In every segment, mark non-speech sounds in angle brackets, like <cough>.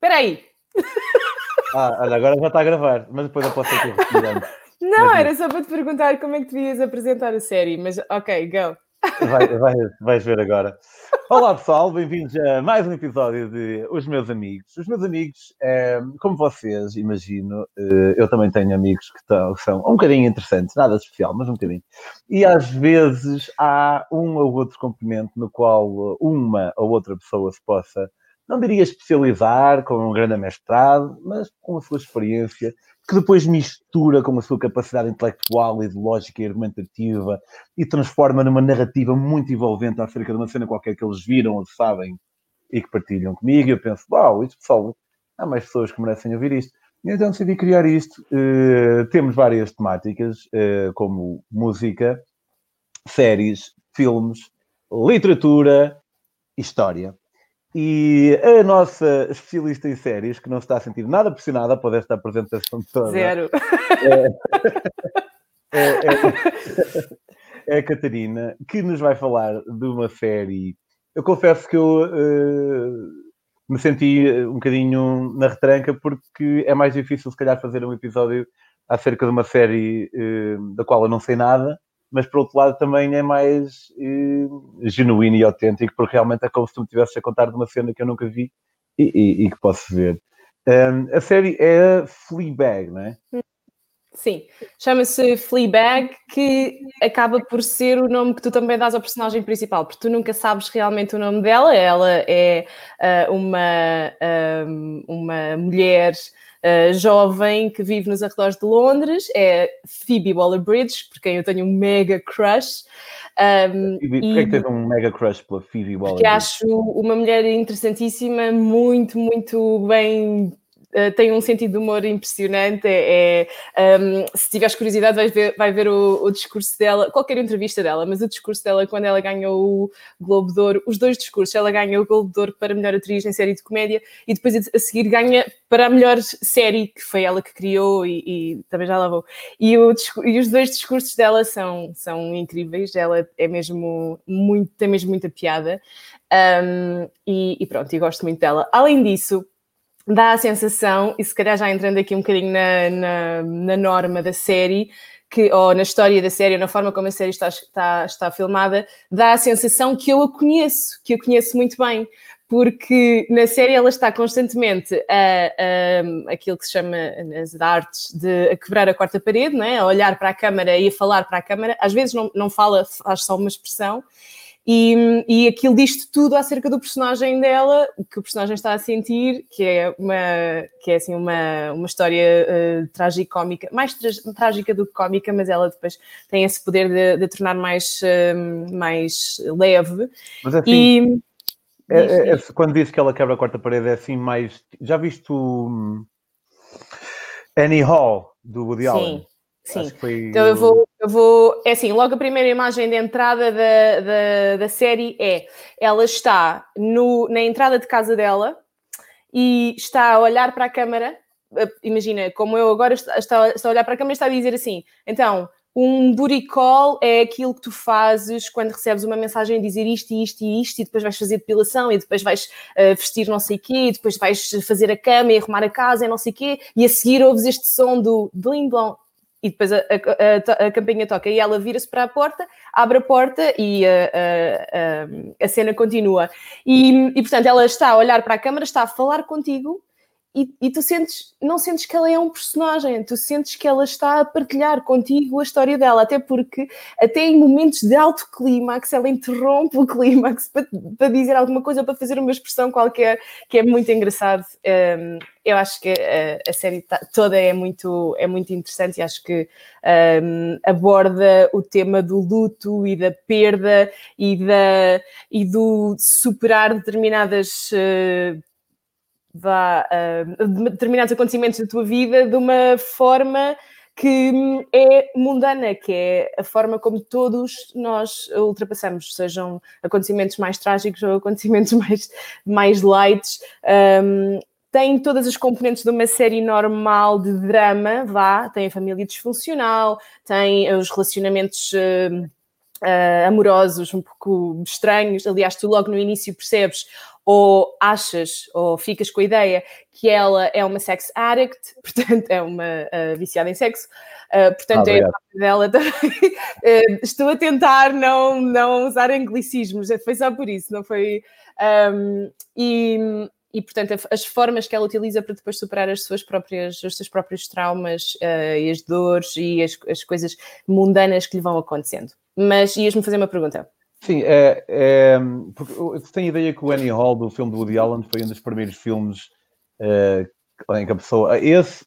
Espera aí. Ah, olha, agora já está a gravar, mas depois eu posso aqui respirando. Não, era só para te perguntar como é que devias apresentar a série, mas ok, go. Vai, vai, vais ver agora. Olá pessoal, bem-vindos a mais um episódio de Os Meus Amigos. Os meus amigos, é, como vocês, imagino, eh, eu também tenho amigos que são um bocadinho interessantes, nada de especial, mas um bocadinho. E às vezes há um ou outro complemento no qual uma ou outra pessoa se possa, não diria especializar com um grande mestrado, mas com a sua experiência que depois mistura com a sua capacidade intelectual, ideológica e argumentativa e transforma numa narrativa muito envolvente acerca de uma cena qualquer que eles viram ou sabem e que partilham comigo. E eu penso, uau, isto pessoal, há mais pessoas que merecem ouvir isto. E então decidi criar isto. Uh, temos várias temáticas, uh, como música, séries, filmes, literatura, história. E a nossa especialista em séries, que não se está a sentir nada pressionada por esta apresentação toda. Zero. É, é, é, é, a Catarina, que nos vai falar de uma série. Eu confesso que eu uh, me senti um bocadinho na retranca, porque é mais difícil, se calhar, fazer um episódio acerca de uma série uh, da qual eu não sei nada mas por outro lado também é mais eh, genuíno e autêntico, porque realmente é como se tu me estivesses a contar de uma cena que eu nunca vi e, e, e que posso ver. Um, a série é Fleabag, não é? Sim, chama-se Fleabag, que acaba por ser o nome que tu também dás ao personagem principal, porque tu nunca sabes realmente o nome dela. Ela é uh, uma, um, uma mulher uh, jovem que vive nos arredores de Londres, é Phoebe Waller-Bridge, por quem eu tenho um mega crush. Um, e porquê é que tens um mega crush pela Phoebe Waller-Bridge? Que acho uma mulher interessantíssima, muito, muito bem Uh, tem um sentido de humor impressionante. É, é um, se tiveres curiosidade, vais ver, vai ver o, o, discurso dela, qualquer entrevista dela, mas o discurso dela quando ela ganhou o Globo de Ouro, os dois discursos, ela ganha o Globo de Ouro para melhor atriz em série de comédia e depois a seguir ganha para a melhor série, que foi ela que criou e, e também já lavou. E, o, e os dois discursos dela são, são incríveis, ela é mesmo muito, tem mesmo muita piada. Um, e, e pronto, e gosto muito dela. Além disso, dá a sensação, e se calhar já entrando aqui um bocadinho na, na, na, norma da série, que, ou na história da série, ou na forma como a série está, está, está filmada, dá a sensação que eu a conheço, que a conheço muito bem, porque na série ela está constantemente a, a, aquilo que se chama nas artes de a quebrar a quarta parede, não é? a olhar para a câmara e a falar para a câmara, às vezes não, não fala, faz só uma expressão, e, e aquilo diz tudo acerca do personagem dela, o que o personagem está a sentir, que é uma, que é assim uma, uma história uh, tragicómica, mais trágica do que cómica, mas ela depois tem esse poder de, de tornar mais, uh, mais leve. Mas assim, e, é, é, é, quando diz que ela quebra a quarta parede, é assim mais. Já viste o Annie Hall do Woody Sim. Allen? Sim, então eu vou, eu vou. É assim, logo a primeira imagem de entrada da, da, da série é ela está no, na entrada de casa dela e está a olhar para a câmara. Eh, imagina, como eu agora está, está, a olhar para a câmara e está a dizer assim: então, um call é aquilo que tu fazes quando recebes uma mensagem a dizer isto e isto e isto, e depois vais fazer depilação, e depois vais uh, vestir não sei o quê, e depois vais fazer a cama e arrumar a casa e não sei o quê, e a seguir ouves este som do bling blong e depois a, a, a, campainha toca e ela vira-se para a porta, abre a porta e a, a, cena continua. E, e, portanto, ela está a olhar para a câmara, está a falar contigo e, e, tu sentes, não sentes que ela é um personagem, tu sentes que ela está a partilhar contigo a história dela, até porque, até em momentos de alto clímax, ela interrompe o clímax para, para dizer alguma coisa, para fazer uma expressão qualquer, que é muito engraçado. Um, eu acho que a, a série tá, toda é muito, é muito interessante e acho que um, aborda o tema do luto e da perda e, da, e do superar determinadas. Uh, vá, uh, determinados acontecimentos da tua vida de uma forma que é mundana, que é a forma como todos nós ultrapassamos, sejam acontecimentos mais trágicos ou acontecimentos <laughs> mais, mais light. Um, tem todas as componentes de uma série normal de drama, vá, tem a família disfuncional, tem os relacionamentos uh, uh, amorosos um pouco estranhos. Aliás, tu logo no início percebes ou achas, ou ficas com a ideia que ela é uma sex addict, <laughs> portanto, é uma uh, viciada em sexo, uh, portanto, ah, é a parte dela também. uh, <laughs> estou a tentar não, não usar anglicismos, foi só por isso, não foi. Um, e, e, portanto, as formas que ela utiliza para depois superar as suas próprias, os seus próprios traumas e as dores e as, as coisas mundanas que lhe vão acontecendo. Mas ias-me fazer uma pergunta. Sim, é, é, porque eu tenho a ideia que o Annie Hall do filme do Woody Allen foi um dos primeiros filmes uh, em que a pessoa. Esse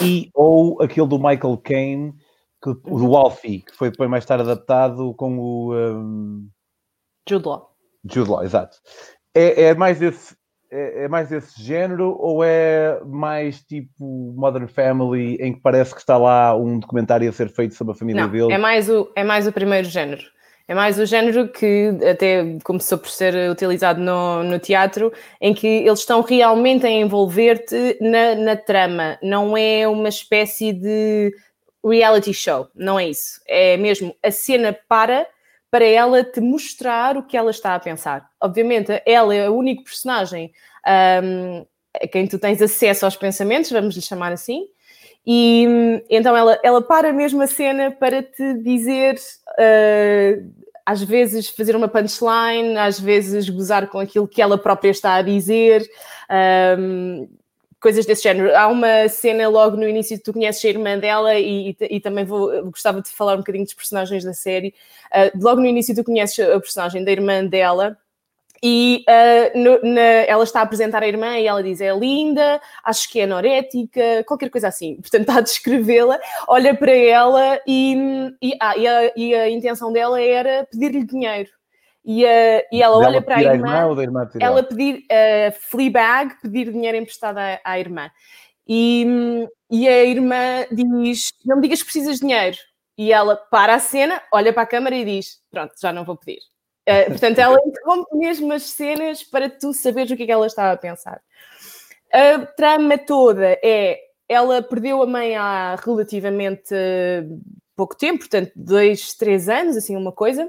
e ou aquele do Michael Caine, que, o do Alfie, que foi depois mais tarde adaptado com o. Um... Jude Law. Jude Law, exato. É, é mais esse. É, é mais desse género ou é mais tipo Modern Family em que parece que está lá um documentário a ser feito sobre a família Não, dele? É mais o, é mais o primeiro género. É mais o género que até começou por ser utilizado no, no teatro, em que eles estão realmente a envolver-te na, na trama. Não é uma espécie de reality show, não é isso. É mesmo a cena para para ela te mostrar o que ela está a pensar. Obviamente, ela é o único personagem um, a quem tu tens acesso aos pensamentos, vamos lhe chamar assim, e então ela, ela para mesmo a cena para te dizer, uh, às vezes fazer uma punchline, às vezes gozar com aquilo que ela própria está a dizer, um, coisas desse género. Há uma cena logo no início tu conheces a irmã dela e, e, e também vou, gostava de falar um bocadinho dos personagens da série. Uh, logo no início tu conheces a personagem da irmã dela e uh, no, na, ela está a apresentar a irmã e ela diz: é linda, acho que é anorética, qualquer coisa assim. <laughs> Portanto, está a descrevê-la, olha para ela e, e, ah, e, a, e a intenção dela era pedir-lhe dinheiro. E, uh, e ela olha para a irmã, a irmã ela pedir uh, Fleabag, pedir dinheiro emprestado à, à irmã. E, e a irmã diz: Não me digas que precisas de dinheiro. E ela para a cena, olha para a câmara e diz: Pronto, já não vou pedir. Uh, portanto, ela interrompe mesmo as cenas para tu saberes o que é que ela estava a pensar. A trama toda é ela perdeu a mãe há relativamente pouco tempo, portanto, dois, três anos, assim, uma coisa,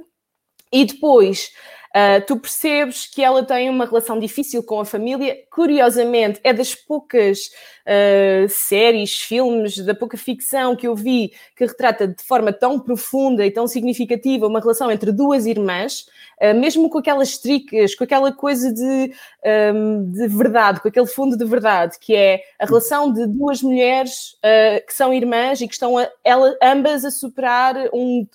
e depois Uh, tu percebes que ela tem uma relação difícil com a família. Curiosamente, é das poucas uh, séries, filmes, da pouca ficção que eu vi que retrata de forma tão profunda e tão significativa uma relação entre duas irmãs, uh, mesmo com aquelas tricas, com aquela coisa de, um, de verdade, com aquele fundo de verdade, que é a relação de duas mulheres que são irmãs e que estão a, ela, ambas a superar um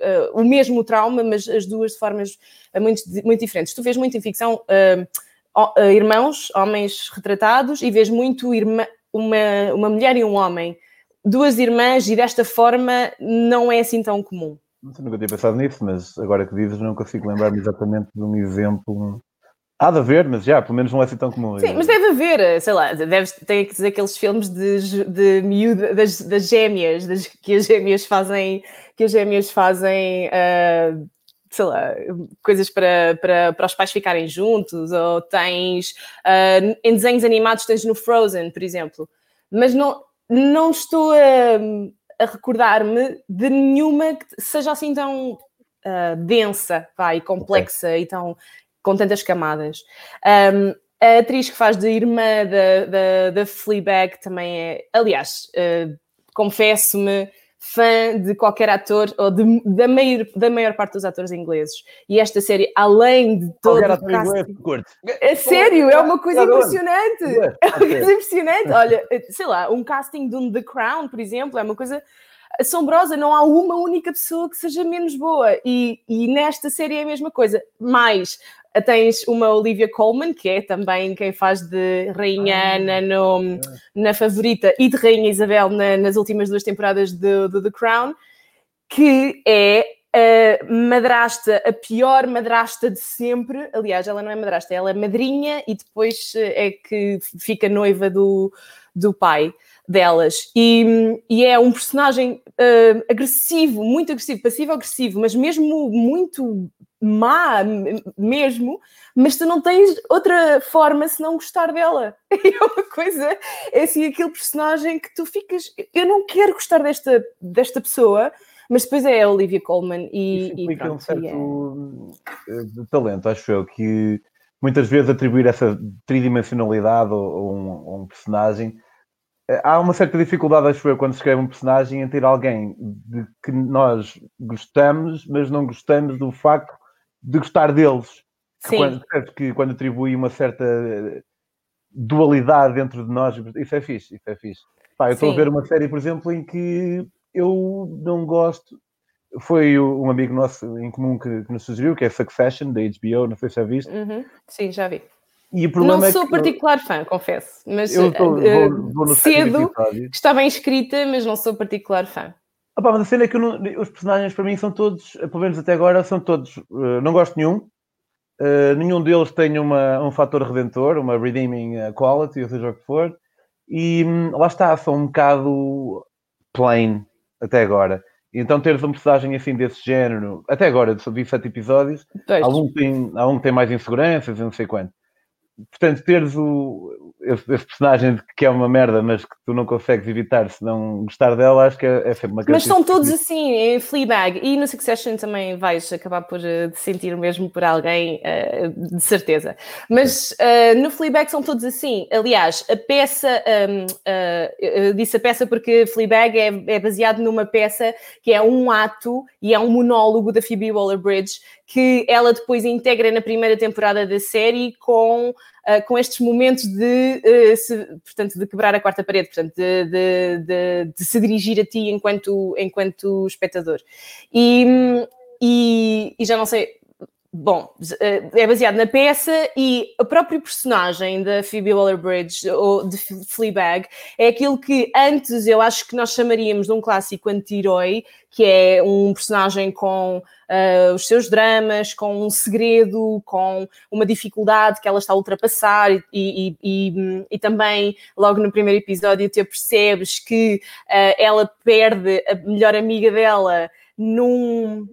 uh, o mesmo trauma, mas as duas de formas muito, muito diferentes. Tu vês muito em ficção uh, irmãos, homens retratados, e vês muito irmã, uma, uma mulher e um homem. Duas irmãs, e desta forma não é assim tão comum. Nunca tinha pensado nisso, mas agora que dizes, não consigo lembrar-me exatamente de um exemplo Há de haver, mas já, pelo menos não é assim tão comum. Sim, mas deve haver, sei lá, deve, tem que dizer aqueles filmes de, de miúda, das, das gêmeas, das, que as gêmeas fazem, que as gêmeas fazem, uh, sei lá, coisas para, para, para os pais ficarem juntos, ou tens, uh, em desenhos animados tens no Frozen, por exemplo. Mas não, não estou a, a recordar-me de nenhuma que seja assim tão uh, densa, vai, complexa okay. e tão com tantas camadas. Um, a atriz que faz de irmã da, da, da Fleabag também é, aliás, uh, confesso-me, fã de qualquer ator, ou de, da, maior, da maior parte dos atores ingleses. E esta série, além de todo o casting... É sério, é uma coisa impressionante. <laughs> É uma coisa impressionante. Olha, sei lá, um casting de um The Crown, por exemplo, é uma coisa assombrosa, não há uma única pessoa que seja menos boa. E, e nesta série é a mesma coisa. Mais Tens uma Olivia Colman, que é também quem faz de Rainha ah, Ana no, na Favorita e de Rainha Isabel na, nas últimas duas temporadas de The Crown, que é a madrasta, a pior madrasta de sempre. Aliás, ela não é madrasta, ela é madrinha e depois eh, é que fica noiva do, do pai delas. E, e é um personagem uh, agressivo, muito agressivo, passivo-agressivo, mas mesmo muito má mesmo, mas tu não tens outra forma se não gostar dela. <laughs> É uma coisa, é assim, aquele personagem que tu ficas, eu não quero gostar desta, desta pessoa, mas depois é a Olivia Colman e, Isso e pronto, um certo é... talento, acho eu, que muitas vezes atribuir essa tridimensionalidade a um, um, personagem. Eh, há uma certa dificuldade, acho eu, quando se escreve um personagem, em ter alguém de que nós gostamos, mas não gostamos do facto de gostar deles. Sim. Quando, que quando atribui uma certa dualidade dentro de nós, isso é fixe, isso é fixe. Pá, eu estou a ver uma série, por exemplo, em que eu não gosto. Foi um amigo nosso em comum que, que nos sugeriu, que é Succession, da HBO, não sei se já viste. Uhum. Sim, já vi. E o problema não é sou que particular eu... fã, confesso, mas eu tô, uh, vou, vou cedo estava inscrita, mas não sou particular fã. Ah, pá, mas a cena é que não, os personagens para mim são todos, pelo menos até agora, são todos. Uh, não gosto de nenhum. Uh, nenhum deles tem uma, um fator redentor, uma redeeming quality, ou seja o que for. E hum, lá está, são um bocado plain até agora. Então teres um personagem assim desse género, até agora, vi sete episódios, algum tem, algum tem mais inseguranças, não sei quanto portanto, teres o, esse, esse, personagem que é uma merda, mas que tu não consegues evitar se não gostar dela, acho que é, é sempre uma Mas são todos assim, em Fleabag e no Succession também vais acabar por uh, sentir mesmo por alguém, uh, de certeza. Mas uh, no Fleabag são todos assim. Aliás, a peça, um, eu disse a peça porque Fleabag é, é baseado numa peça que é um ato e é um monólogo da Phoebe Waller-Bridge que ela depois integra na primeira temporada da série com, uh, com estes momentos de, uh, se, portanto, de quebrar a quarta parede, portanto, de, de, de, de, se dirigir a ti enquanto, enquanto espectador. E, e, e já não sei, Bom, eh, é baseado na peça e o próprio personagem da Phoebe Waller-Bridge, ou de Fleabag, é aquilo que antes eu acho que nós chamaríamos de um clássico anti-herói, que é um personagem com uh, os seus dramas, com um segredo, com uma dificuldade que ela está a ultrapassar e, e, e, e também logo no primeiro episódio tu percebes que uh, ela perde a melhor amiga dela num,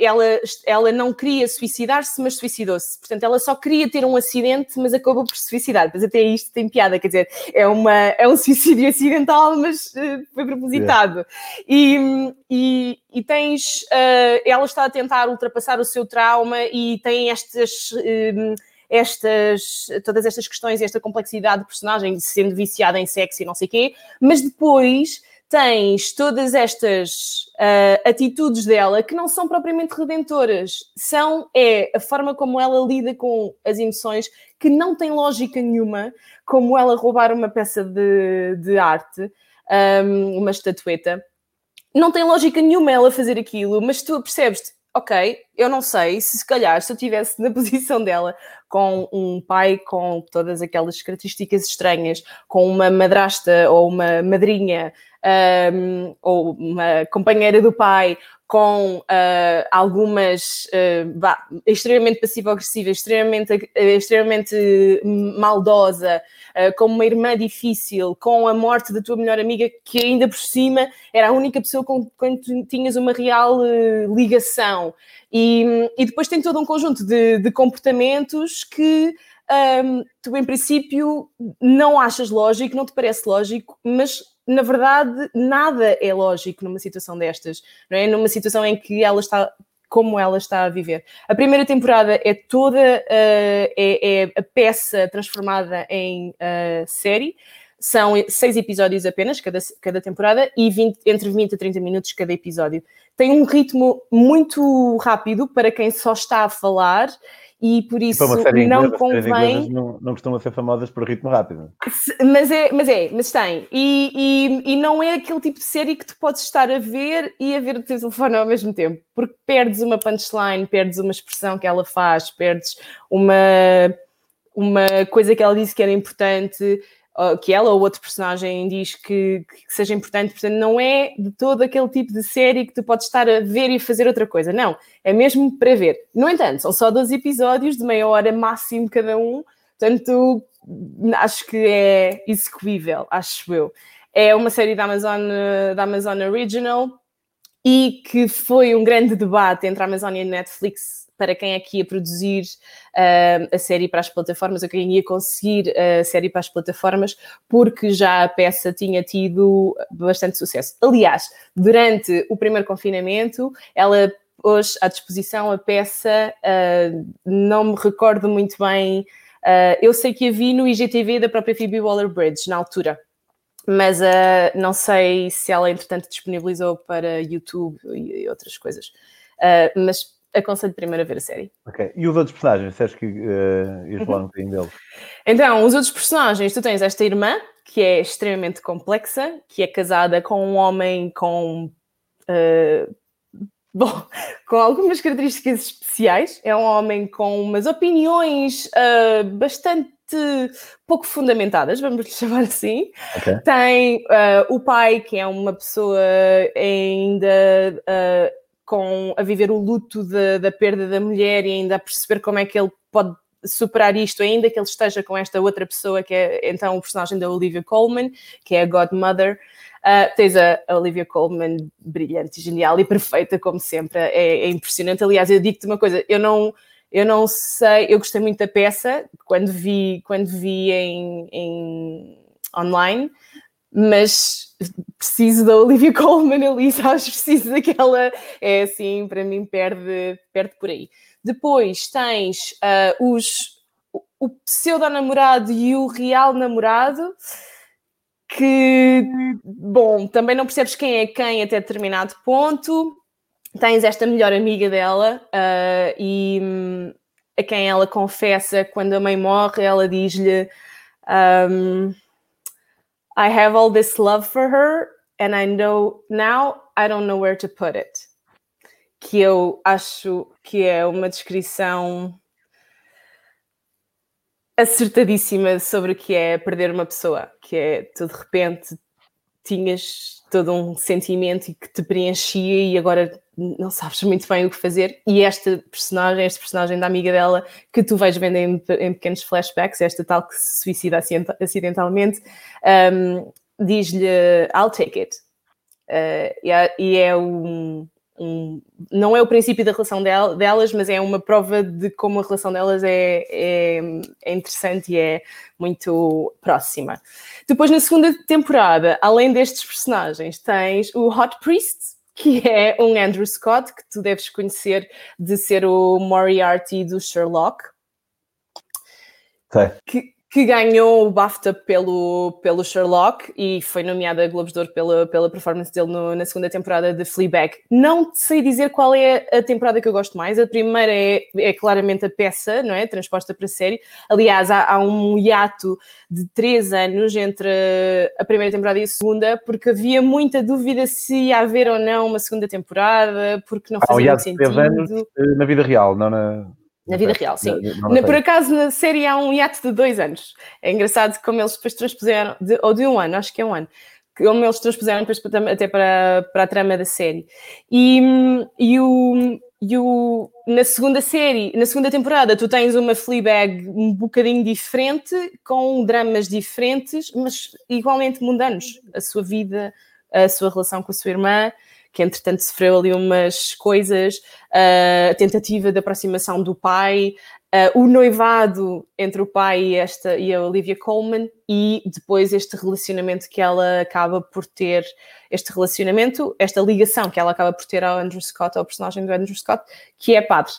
ela, ela não queria suicidar-se, mas suicidou-se. Portanto, ela só queria ter um acidente, mas acabou por se suicidar. Mas até isto tem piada, quer dizer, é, uma, é um <laughs> suicídio acidental, mas uh, foi propositado. Yeah. E, e, e, tens, uh, ela está a tentar ultrapassar o seu trauma e tem estas. Uh, estas, todas estas questões, esta complexidade de personagem, sendo viciada em sexo e não sei o quê, mas depois tens todas estas uh, atitudes dela que não são propriamente redentoras, são é a forma como ela lida com as emoções que não tem lógica nenhuma, como ela roubar uma peça de, de arte, um, uma estatueta. Não tem lógica nenhuma ela fazer aquilo, mas tu percebes ok, eu não sei se se calhar se eu estivesse na <laughs> posição dela com um pai com todas aquelas características estranhas, com uma madrasta ou uma madrinha um, ou uma companheira do pai com uh, algumas uh, bah, extremamente passivo-agressiva, extremamente, uh, extremamente maldosa, com uma irmã difícil, com a morte da tua melhor amiga, que ainda por cima era a única pessoa com quem tu tinhas uma real ligação. E, e, depois tem todo um conjunto de, de comportamentos que um, tu, em princípio, não achas lógico, não te parece lógico, mas na verdade, nada é lógico numa situação destas, não é? Numa situação em que ela está como ela está a viver. A primeira temporada é toda uh, é, é, a peça transformada em uh, série. São seis episódios apenas, cada, cada temporada, e 20, entre 20 a 30 minutos cada episódio. Tem um ritmo muito rápido para quem só está a falar e por isso não inglesa, convém. Não, não costumam ser famosas por ritmo rápido. Mas é, mas é, mas tem. E, e, e, não é aquele tipo de série que tu podes estar a ver e a ver o teu telefone ao mesmo tempo, porque perdes uma punchline, perdes uma expressão que ela faz, perdes uma, uma coisa que ela disse que era importante que ela ou outro personagem diz que, que, seja importante, portanto, não é de todo aquele tipo de série que tu podes estar a ver e fazer outra coisa, não, é mesmo para ver. No entanto, são só 12 episódios de meia hora máximo cada um, portanto, acho que é execuível, acho eu. É uma série da Amazon, da Amazon Original e que foi um grande debate entre a Amazon e a Netflix para quem é que ia produzir uh, a série para as plataformas, ou quem ia conseguir a série para as plataformas, porque já a peça tinha tido bastante sucesso. Aliás, durante o primeiro confinamento, ela pôs à disposição a peça, uh, não me recordo muito bem. Uh, eu sei que a vi no IGTV da própria Phoebe Waller-Bridge, na altura, mas não sei se ela, entretanto, disponibilizou para YouTube e, outras coisas. mas aconselho primeiro a ver a série. Ok. E os outros personagens? Acha que uh, ias falar um <laughs> bocadinho deles? Então, os outros personagens, tu tens esta irmã, que é extremamente complexa, que é casada com um homem com. Uh, <laughs> bom, com algumas características especiais. É um homem com umas opiniões uh, bastante pouco fundamentadas, vamos lhe <laughs> chamar assim. Okay. Tem uh, o pai, que é uma pessoa ainda uh, com a viver o luto de, da perda da mulher e ainda a perceber como é que ele pode superar isto, ainda que ele esteja com esta outra pessoa, que é então o personagem da Olivia Colman, que é a Godmother. Uh, tens a, Olivia Colman brilhante, genial e perfeita, como sempre, é, é impressionante. Aliás, eu digo-te uma coisa, eu não, eu não sei, eu gostei muito da peça quando vi, quando vi em, em online, mas preciso da Olivia <laughs> Colman ali, sabes? Preciso daquela, é assim, para mim perde, perde por aí. Depois tens uh, os, o pseudo-namorado e o real namorado, que, bom, também não percebes quem é quem até determinado ponto. Tens esta melhor amiga dela uh, e um, a quem ela confessa quando a mãe morre, ela diz-lhe um, I have all this love for her and I know now I don't know where to put it. Que eu acho que é uma descrição acertadíssima sobre o que é perder uma pessoa, que é tu de repente tinhas todo um sentimento e que te preenchia e agora não sabes muito bem o que fazer. E esta personagem, este personagem da amiga dela, que tu vais vendo em, em pequenos flashbacks, esta tal que se suicida acidentalmente, um, diz-lhe I'll take it. Uh, e, é, é um, um, não é o princípio da relação del, delas, mas é uma prova de como a relação delas é, é, é, interessante e é muito próxima. Depois, na segunda temporada, além destes personagens, tens o Hot Priest, que é um Andrew Scott, que tu deves conhecer de ser o Moriarty do Sherlock. Sim. Que, que ganhou o BAFTA pelo, pelo Sherlock e foi nomeada a Globos de Ouro pela, pela performance dele no, na segunda temporada de Fleabag. Não sei dizer qual é a temporada que eu gosto mais. A primeira é, é claramente a peça, não é? Transposta para a série. Aliás, há, há, um hiato de três anos entre a primeira temporada e a segunda, porque havia muita dúvida se ia haver ou não uma segunda temporada, porque não fazia ah, muito sentido. Anos, eh, na vida real, não na na vida real, sim. Não, não por acaso, na série há um hiato de dois anos. É engraçado como eles depois transpuseram, de, ou de um ano, acho que é um ano, como eles transpuseram depois até para, para a trama da série. E, e, o, e o, na segunda série, na segunda temporada, tu tens uma Fleabag um bocadinho diferente, com dramas diferentes, mas igualmente mundanos. A sua vida, a sua relação com a sua irmã, que entretanto sofreu ali umas coisas, a tentativa de aproximação do pai, uh, o noivado entre o pai e, esta, e a Olivia Colman, e depois este relacionamento que ela acaba por ter, este relacionamento, esta ligação que ela acaba por ter ao Andrew Scott, ao personagem do Andrew Scott, que é padre,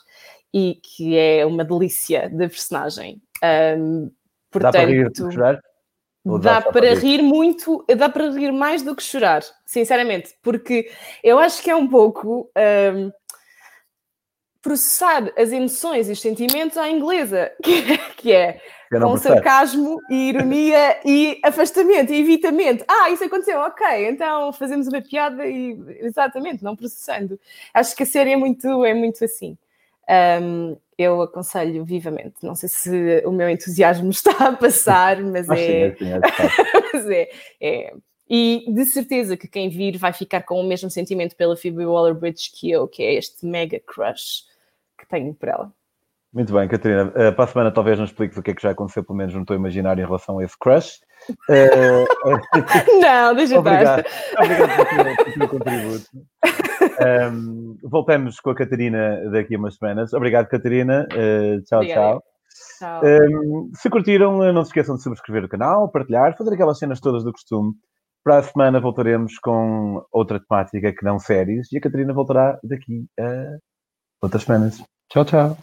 e que é uma delícia de personagem. Um, portanto, Dá para rir, Dá para rir muito, dá para rir mais do que chorar, sinceramente, porque eu acho que é um pouco um, processar as emoções e os sentimentos à inglesa, <laughs> que é, que é com sarcasmo e ironia e afastamento e evitamento. Ah, isso aconteceu, ok, então fazemos uma piada e exatamente, não processando. Acho que a série é muito, é muito assim. Um, eu aconselho vivamente. Não sei se o meu entusiasmo <laughs> está a passar, mas, é... Sim, é, <laughs> mas é, é, E de certeza que quem vir vai ficar com o mesmo sentimento pela Phoebe Waller-Bridge que eu, que é este mega crush que tenho por ela. Muito bem, Catarina. Uh, para a semana talvez nos expliques o que é que já aconteceu, pelo menos não estou a imaginar em relação a esse crush. Uh, <laughs> não, deixa obrigado. Obrigado pelo teu contributo. Um, voltamos com a Catarina daqui a umas semanas. Obrigado, Catarina. Uh, tchau, tchau. tchau. Um, se curtiram, não se esqueçam de subscrever o canal, partilhar, fazer aquelas cenas todas do costume. Para a semana voltaremos com outra temática que não séries e a Catarina voltará daqui a outras semanas. Tchau, tchau.